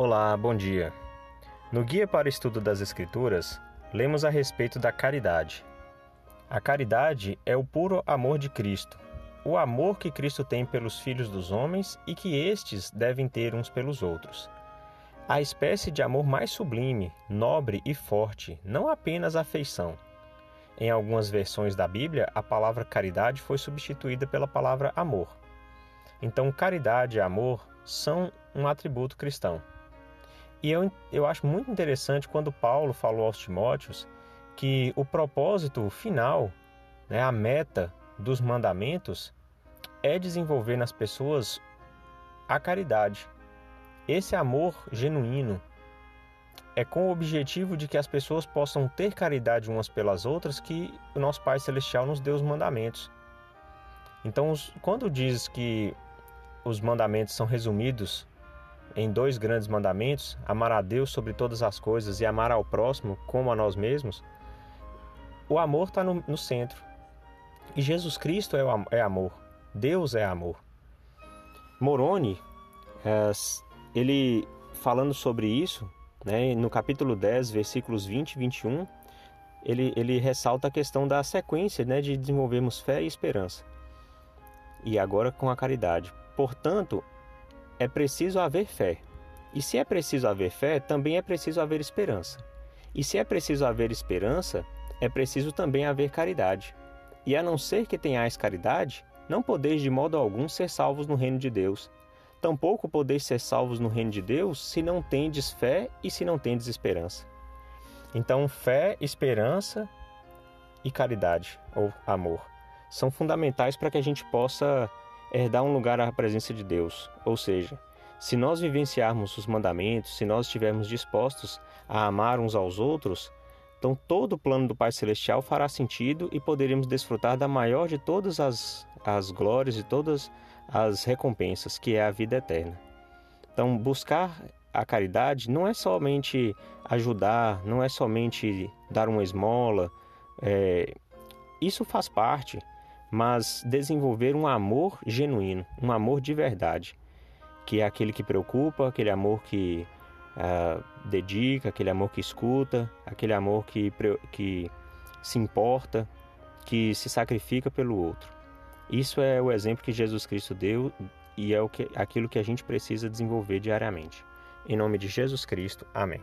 Olá, bom dia. No Guia para o Estudo das Escrituras, lemos a respeito da caridade. A caridade é o puro amor de Cristo, o amor que Cristo tem pelos filhos dos homens e que estes devem ter uns pelos outros. A espécie de amor mais sublime, nobre e forte, não apenas afeição. Em algumas versões da Bíblia, a palavra caridade foi substituída pela palavra amor. Então, caridade e amor são um atributo cristão. E eu, eu acho muito interessante quando Paulo falou aos Timóteos que o propósito final, né, a meta dos mandamentos, é desenvolver nas pessoas a caridade. Esse amor genuíno é com o objetivo de que as pessoas possam ter caridade umas pelas outras que o nosso Pai Celestial nos deu os mandamentos. Então, quando diz que os mandamentos são resumidos em dois grandes mandamentos, amar a Deus sobre todas as coisas e amar ao próximo como a nós mesmos, o amor está no, no, centro. E Jesus Cristo é, o, é amor. Deus é amor. Moroni, é, ele falando sobre isso, né, no capítulo 10, versículos 20 e 21, ele, ele ressalta a questão da sequência né, de desenvolvermos fé e esperança. E agora com a caridade. Portanto, é preciso haver fé. E se é preciso haver fé, também é preciso haver esperança. E se é preciso haver esperança, é preciso também haver caridade. E a não ser que tenhais caridade, não podeis de modo algum ser salvos no reino de Deus. Tampouco podeis ser salvos no reino de Deus se não tendes fé e se não tendes esperança. Então, fé, esperança e caridade, ou amor, são fundamentais para que a gente possa herdar um lugar à presença de Deus. Ou seja, se nós vivenciarmos os mandamentos, se nós estivermos dispostos a amar uns aos outros, então todo o plano do Pai Celestial fará sentido e poderemos desfrutar da maior de todas as, as glórias e todas as recompensas, que é a vida eterna. Então, buscar a caridade não é somente ajudar, não é somente dar uma esmola, é, isso faz parte, mas desenvolver um amor genuíno, um amor de verdade, que é aquele que preocupa, aquele amor que uh, dedica, aquele amor que escuta, aquele amor que, que se importa, que se sacrifica pelo outro. Isso é o exemplo que Jesus Cristo deu e é o que, aquilo que a gente precisa desenvolver diariamente. Em nome de Jesus Cristo, amém.